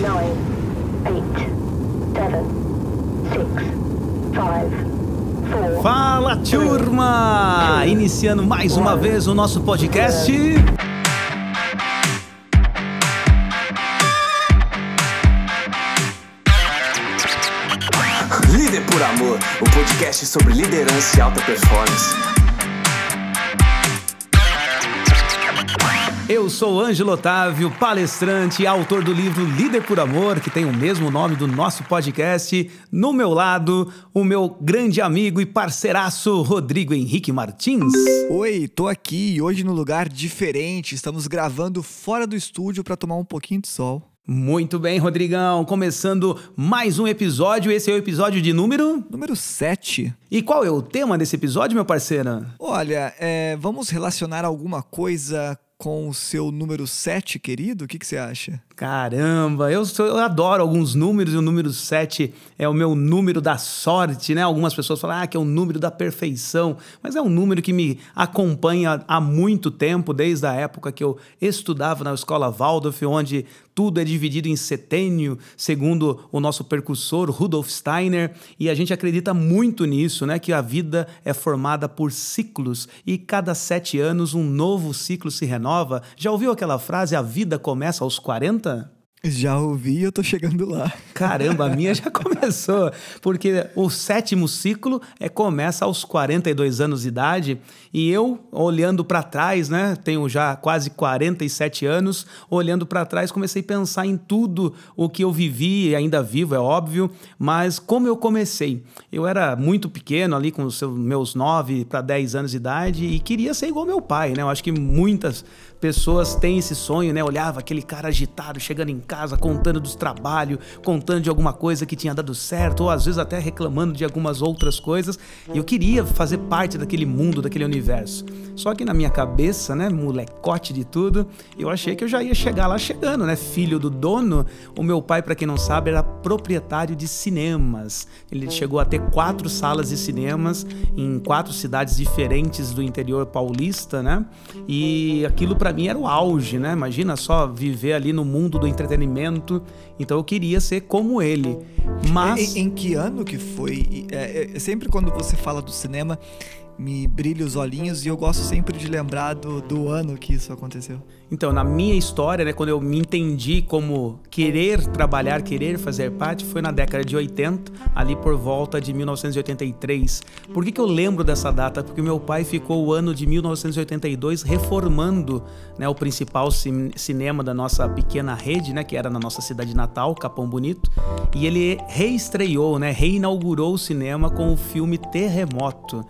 nine, eight, seven, six, five. Fala, turma! Iniciando mais uma vez o nosso podcast. Líder por Amor, o podcast sobre liderança e alta performance. Eu sou Ângelo Otávio, palestrante e autor do livro Líder por Amor, que tem o mesmo nome do nosso podcast. No meu lado, o meu grande amigo e parceiraço Rodrigo Henrique Martins. Oi, tô aqui e hoje no lugar diferente. Estamos gravando fora do estúdio para tomar um pouquinho de sol. Muito bem, Rodrigão. Começando mais um episódio. Esse é o episódio de número. Número 7. E qual é o tema desse episódio, meu parceiro? Olha, é, vamos relacionar alguma coisa com o seu número 7, querido? O que, que você acha? Caramba, eu, sou- eu adoro alguns números e o número 7 é o meu número da sorte, né? Algumas pessoas falam ah, que é o número da perfeição, mas é um número que me acompanha há muito tempo, desde a época que eu estudava na escola Waldorf, onde tudo é dividido em setênio, segundo o nosso percursor Rudolf Steiner, e a gente acredita muito nisso, né? Que a vida é formada por ciclos e cada sete anos um novo ciclo se renova. Já ouviu aquela frase, a vida começa aos 40? Já ouvi e eu tô chegando lá. Caramba, a minha já começou, porque o sétimo ciclo é começa aos 42 anos de idade, e eu olhando para trás, né, tenho já quase 47 anos, olhando para trás comecei a pensar em tudo o que eu vivi e ainda vivo, é óbvio, mas como eu comecei. Eu era muito pequeno ali com os meus 9 para 10 anos de idade e queria ser igual meu pai, né? Eu acho que muitas pessoas têm esse sonho, né? Olhava aquele cara agitado chegando em casa, contando dos trabalhos, contando de alguma coisa que tinha dado certo, ou às vezes até reclamando de algumas outras coisas. E eu queria fazer parte daquele mundo, daquele universo. Só que na minha cabeça, né, molecote de tudo, eu achei que eu já ia chegar lá chegando, né? Filho do dono. O meu pai, para quem não sabe, era proprietário de cinemas. Ele chegou a ter quatro salas de cinemas em quatro cidades diferentes do interior paulista, né? E aquilo para mim era o auge, né? Imagina só viver ali no mundo do entretenimento. Então eu queria ser como ele. Mas Em, em que ano que foi? E, é, é, sempre quando você fala do cinema, me brilha os olhinhos e eu gosto sempre de lembrar do, do ano que isso aconteceu. Então, na minha história, né, quando eu me entendi como querer trabalhar, querer fazer parte, foi na década de 80, ali por volta de 1983. Por que, que eu lembro dessa data? Porque meu pai ficou o ano de 1982 reformando né, o principal cin- cinema da nossa pequena rede, né, que era na nossa cidade natal, Capão Bonito, e ele reestreou, né, reinaugurou o cinema com o filme Terremoto.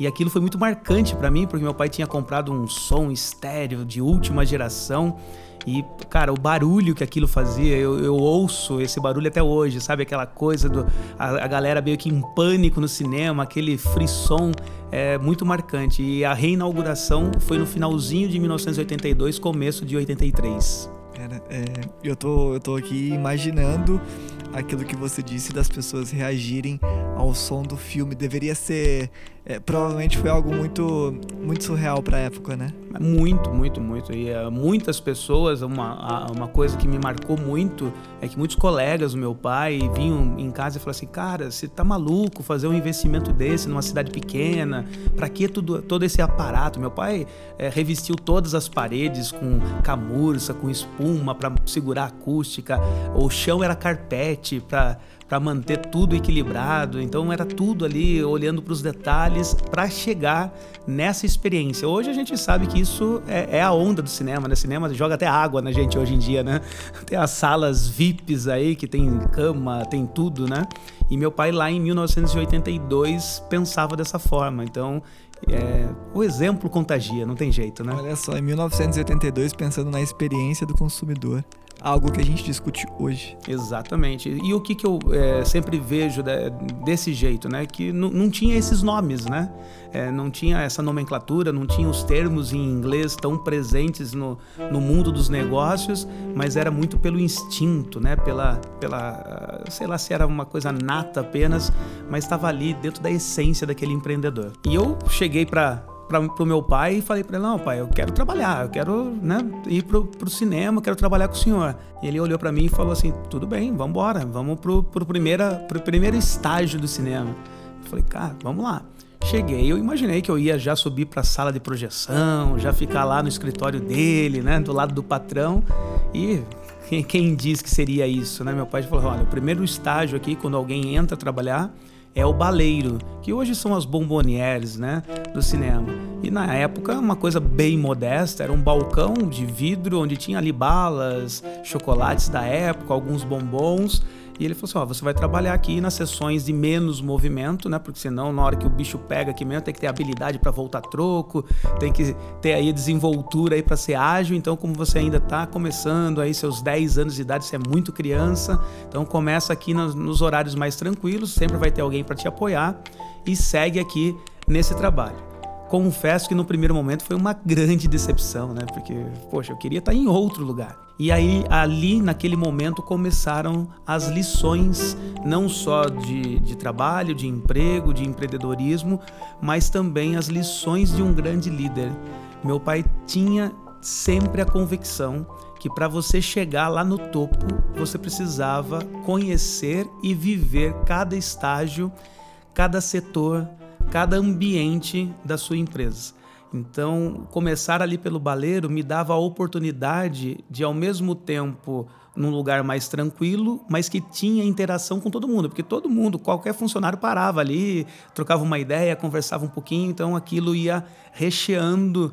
E aquilo foi muito marcante pra mim, porque meu pai tinha comprado um som estéreo de última geração. E, cara, o barulho que aquilo fazia, eu, eu ouço esse barulho até hoje, sabe? Aquela coisa do. A, a galera meio que em pânico no cinema, aquele frisson é muito marcante. E a reinauguração foi no finalzinho de 1982, começo de 83. Cara, é, eu, tô, eu tô aqui imaginando aquilo que você disse das pessoas reagirem ao som do filme. Deveria ser. é, provavelmente foi algo muito, muito surreal pra época, né? Muito, muito, muito. E eh, muitas pessoas, uma, uma coisa que me marcou muito é que muitos colegas do meu pai vinham em casa e falavam assim: Cara, você tá maluco fazer um investimento desse numa cidade pequena? Pra que tudo, todo esse aparato? Meu pai eh, revestiu todas as paredes com camurça, com espuma para segurar a acústica. O chão era carpete para para manter tudo equilibrado. Então era tudo ali olhando para os detalhes para chegar nessa experiência. Hoje a gente sabe que isso é, é a onda do cinema, né? Cinema joga até água na gente hoje em dia, né? Tem as salas VIPs aí que tem cama, tem tudo, né? E meu pai lá em 1982 pensava dessa forma. Então é, o exemplo contagia, não tem jeito, né? Olha só, em 1982, pensando na experiência do consumidor. Algo que a gente discute hoje. Exatamente. E o que, que eu é, sempre vejo de- desse jeito, né? Que não- tinha esses nomes, né? É, não tinha essa nomenclatura, não tinha os termos em inglês tão presentes no, no mundo dos negócios, mas era muito pelo instinto, né? Pela, pela, sei lá se era uma coisa nata apenas, mas estava ali dentro da essência daquele empreendedor. E eu cheguei para para o meu pai e falei para ele: Não, pai, eu quero trabalhar, eu quero né, ir pro, pro cinema, quero trabalhar com o senhor. E ele olhou para mim e falou assim: Tudo bem, vamos embora, vamos primeira, pro primeiro estágio do cinema. Eu falei: Cara, vamos lá. Cheguei, eu imaginei que eu ia já subir para a sala de projeção, já ficar lá no escritório dele, né, do lado do patrão. E quem, quem diz que seria isso, né? Meu pai falou: olha, o primeiro estágio aqui, quando alguém entra trabalhar, é o baleiro, que hoje são as bombonières, né, do cinema. E na época, uma coisa bem modesta, era um balcão de vidro onde tinha ali balas, chocolates da época, alguns bombons e ele falou assim: ó, você vai trabalhar aqui nas sessões de menos movimento, né? Porque senão, na hora que o bicho pega aqui mesmo, tem que ter habilidade para voltar troco, tem que ter aí a desenvoltura aí para ser ágil. Então, como você ainda está começando aí seus 10 anos de idade, você é muito criança, então começa aqui nos, nos horários mais tranquilos, sempre vai ter alguém para te apoiar e segue aqui nesse trabalho confesso que no primeiro momento foi uma grande decepção, né? Porque, poxa, eu queria estar em outro lugar. E aí, ali, naquele momento, começaram as lições, não só de, de trabalho, de emprego, de empreendedorismo, mas também as lições de um grande líder. Meu pai tinha sempre a convicção que para você chegar lá no topo, você precisava conhecer e viver cada estágio, cada setor, cada ambiente da sua empresa. Então, começar ali pelo baleiro me dava a oportunidade de, ao mesmo tempo, num lugar mais tranquilo, mas que tinha interação com todo mundo, porque todo mundo, qualquer funcionário parava ali, trocava uma ideia, conversava um pouquinho, então aquilo ia recheando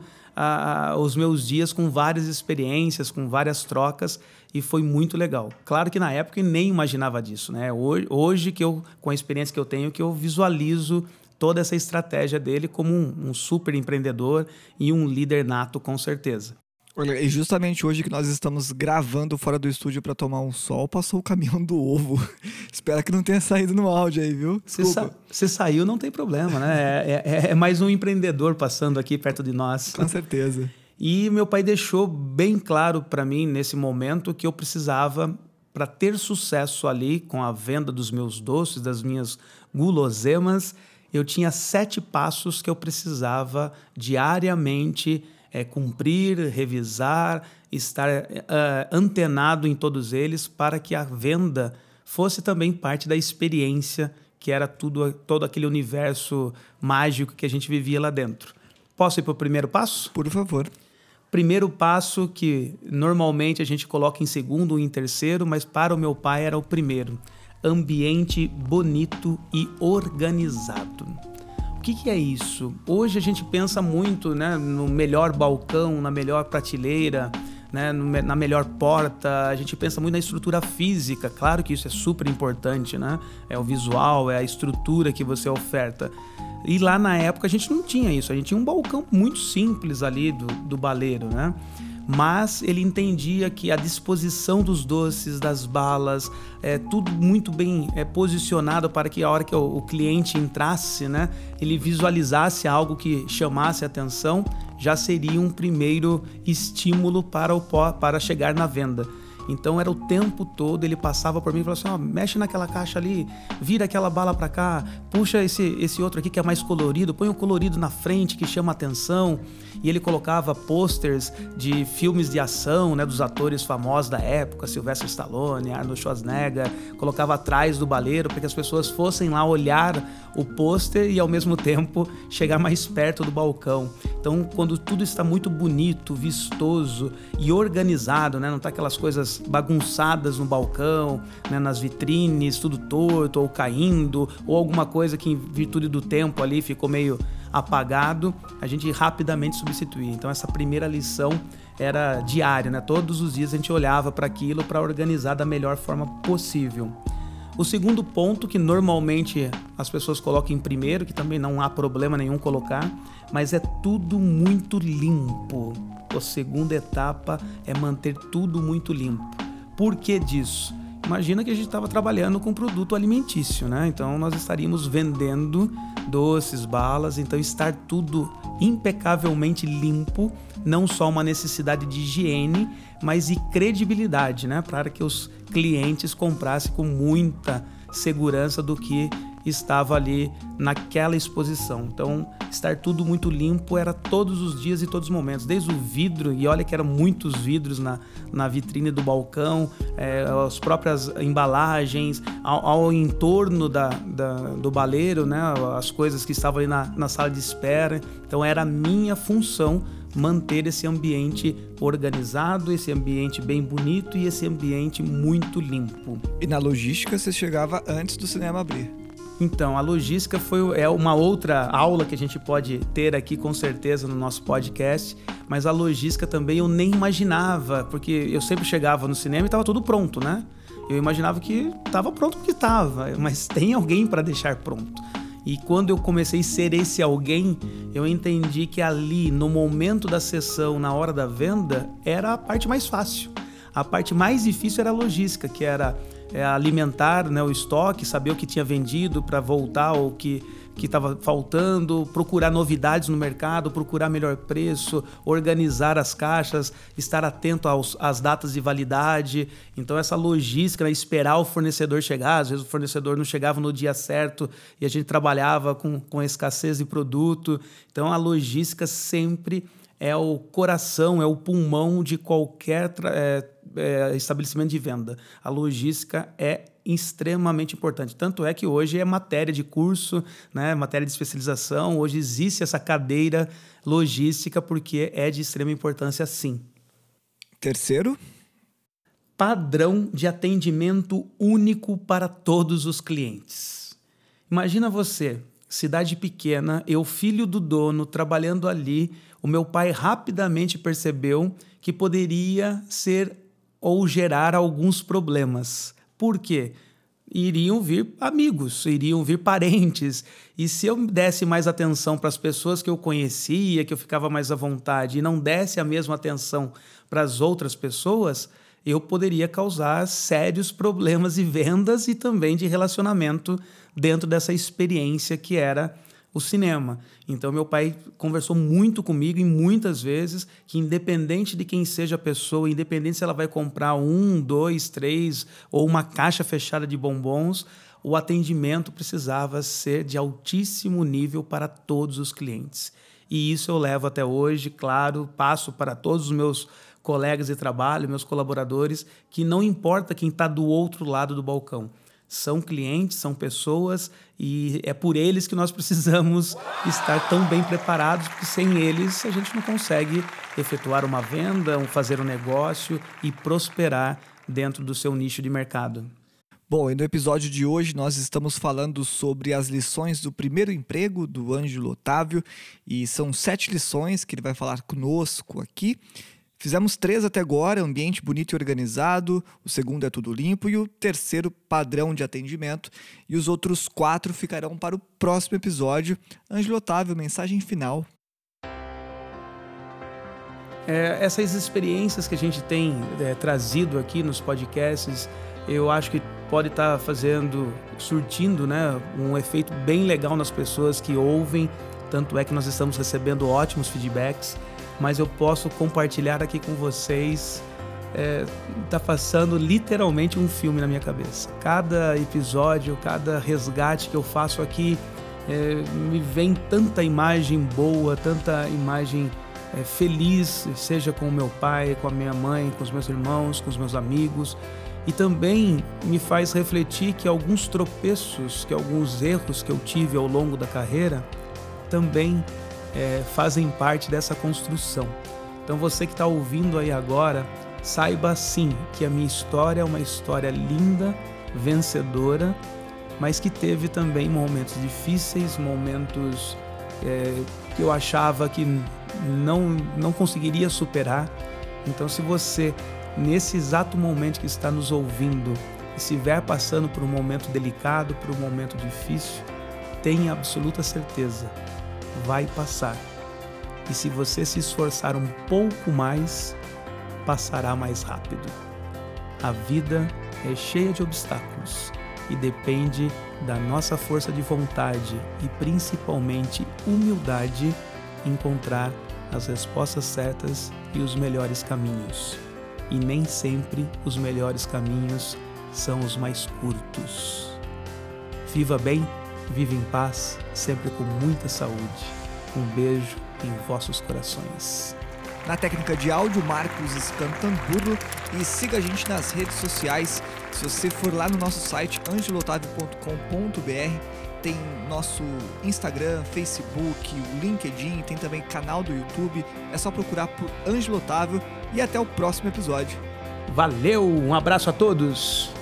os meus dias com várias experiências, com várias trocas e foi muito legal. Claro que na época eu nem imaginava disso, né? Hoje, hoje que eu, com a experiência que eu tenho, que eu visualizo toda essa estratégia dele como um, um super empreendedor e um líder nato, com certeza. Olha, e justamente hoje que nós estamos gravando fora do estúdio para tomar um sol, passou o caminhão do ovo. Espero que não tenha saído no áudio aí, viu? Se, sa se saiu, não tem problema, né? É, é, é, mais um empreendedor passando aqui perto de nós. Com certeza. E meu pai deixou bem claro para mim nesse momento que eu precisava, para ter sucesso ali com a venda dos meus doces, das minhas guloseimas, eu tinha sete passos que eu precisava diariamente é, cumprir, revisar, estar uh, antenado em todos eles para que a venda fosse também parte da experiência que era tudo todo aquele universo mágico que a gente vivia lá dentro. Posso ir para o primeiro passo? Por favor. Primeiro passo que normalmente a gente coloca em segundo ou em terceiro, mas para o meu pai era o primeiro ambiente bonito e organizado. O que, que, é isso? Hoje a gente pensa muito né, no melhor balcão, na melhor prateleira, né, na melhor porta, a gente pensa muito na estrutura física, claro que isso é super importante, né? É o visual, é a estrutura que você oferta. E lá na época a gente não tinha isso, a gente tinha um balcão muito simples ali do, do baleiro, né? Mas ele entendia que a disposição dos doces, das balas, é tudo muito bem é, posicionado para que a hora que o, o cliente entrasse, né, ele visualizasse algo que chamasse atenção, já seria um primeiro estímulo para, o, para chegar na venda. Então era o tempo todo, ele passava por mim e falava assim: ó, mexe naquela caixa ali, vira aquela bala para cá, puxa esse, esse outro aqui que é mais colorido, põe o um colorido na frente que chama atenção. E ele colocava posters de filmes de ação, né, dos atores famosos da época, Sylvester Stallone, Arnold Schwarzenegger, colocava atrás do baleiro para que as pessoas fossem lá olhar o pôster e ao mesmo tempo chegar mais perto do balcão. Então, quando tudo está muito bonito, vistoso e organizado, né, não tá aquelas coisas bagunçadas no balcão, né, nas vitrines, tudo torto ou caindo, ou alguma coisa que em virtude do tempo ali ficou meio apagado, a gente rapidamente substituía. Então essa primeira lição era diária, né? Todos os dias a gente olhava para aquilo para organizar da melhor forma possível. O segundo ponto que normalmente as pessoas colocam em primeiro, que também não há problema nenhum colocar, mas é tudo muito limpo. A segunda etapa é manter tudo muito limpo. Por que disso? Imagina que a gente estava trabalhando com produto alimentício, né? Então nós estaríamos vendendo doces, balas, então estar tudo impecavelmente limpo, não só uma necessidade de higiene, mas e credibilidade, né? Para que os clientes comprassem com muita segurança do que estava ali naquela exposição. Então, estar tudo muito limpo era todos os dias e todos os momentos, desde o vidro, e olha que eram muitos vidros na, na vitrine do balcão, é, as próprias embalagens, ao, ao entorno da, da, do baleiro, né, as coisas que estavam ali na, na sala de espera. Então, era minha função manter esse ambiente organizado, esse ambiente bem bonito e esse ambiente muito limpo. E na logística você chegava antes do cinema abrir? Então, a logística foi é uma outra aula que a gente pode ter aqui com certeza no nosso podcast, mas a logística também eu nem imaginava, porque eu sempre chegava no cinema e estava tudo pronto, né? Eu imaginava que estava pronto porque estava, mas tem alguém para deixar pronto. E quando eu comecei a ser esse alguém, eu entendi que ali, no momento da sessão, na hora da venda, era a parte mais fácil. A parte mais difícil era a logística, que era é, alimentar né, o estoque, saber o que tinha vendido para voltar o que que estava faltando, procurar novidades no mercado, procurar melhor preço, organizar as caixas, estar atento aos, às datas de validade. Então, essa logística, né, esperar o fornecedor chegar, às vezes o fornecedor não chegava no dia certo e a gente trabalhava com, com escassez de produto. Então, a logística sempre é o coração, é o pulmão de qualquer é, é, estabelecimento de venda. A logística é extremamente importante. Tanto é que hoje é matéria de curso, né, matéria de especialização, hoje existe essa cadeira logística porque é de extrema importância sim. Terceiro, padrão de atendimento único para todos os clientes. Imagina você, cidade pequena, eu filho do dono, trabalhando ali, o meu pai rapidamente percebeu que poderia ser ou gerar alguns problemas. Por quê? Iriam vir amigos, iriam vir parentes. E se eu desse mais atenção para as pessoas que eu conhecia, que eu ficava mais à vontade, e não desse a mesma atenção para as outras pessoas, eu poderia causar sérios problemas de vendas e também de relacionamento dentro dessa experiência que era o cinema. Então, meu pai conversou muito comigo e muitas vezes que, independente de quem seja a pessoa, independente se ela vai comprar um, dois, três ou uma caixa fechada de bombons, o atendimento precisava ser de altíssimo nível para todos os clientes. E isso eu levo até hoje, claro, passo para todos os meus colegas de trabalho, meus colaboradores, que não importa quem está do outro lado do balcão são clientes, são pessoas e é por eles que nós precisamos estar tão bem preparados, porque sem eles a gente não consegue efetuar uma venda, fazer um negócio e prosperar dentro do seu nicho de mercado. Bom, e no episódio de hoje nós estamos falando sobre as lições do primeiro emprego do Ângelo Otávio e são sete lições que ele vai falar conosco aqui. Fizemos três até agora: ambiente bonito e organizado, o segundo é tudo limpo e o terceiro, padrão de atendimento. E os outros quatro ficarão para o próximo episódio. Ângelo Otávio, mensagem final. É, essas experiências que a gente tem é, trazido aqui nos podcasts, eu acho que pode estar tá fazendo, surtindo né, um efeito bem legal nas pessoas que ouvem. Tanto é que nós estamos recebendo ótimos feedbacks mas eu posso compartilhar aqui com vocês. É, tá passando literalmente um filme na minha cabeça. Cada episódio, cada resgate que eu faço aqui, é, me vem tanta imagem boa, tanta imagem é, feliz, seja com o meu pai, com a minha mãe, com os meus irmãos, com os meus amigos. E também me faz refletir que alguns tropeços, que alguns erros que eu tive ao longo da carreira, também é, fazem parte dessa construção. Então você que está ouvindo aí agora, saiba sim que a minha história é uma história linda, vencedora, mas que teve também momentos difíceis, momentos é, que eu achava que não, não conseguiria superar. Então, se você, nesse exato momento que está nos ouvindo, estiver passando por um momento delicado, por um momento difícil, tenha absoluta certeza vai passar. E se você se esforçar um pouco mais, passará mais rápido. A vida é cheia de obstáculos e depende da nossa força de vontade e principalmente humildade encontrar as respostas certas e os melhores caminhos. E nem sempre os melhores caminhos são os mais curtos. Viva bem Vive em paz, sempre com muita saúde. Um beijo em vossos corações. Na técnica de áudio, Marcos Escantamburro. E siga a gente nas redes sociais. Se você for lá no nosso site angelotavio.com.br, tem nosso Instagram, Facebook, o LinkedIn, tem também canal do YouTube. É só procurar por Ângelo Otávio e até o próximo episódio. Valeu, um abraço a todos!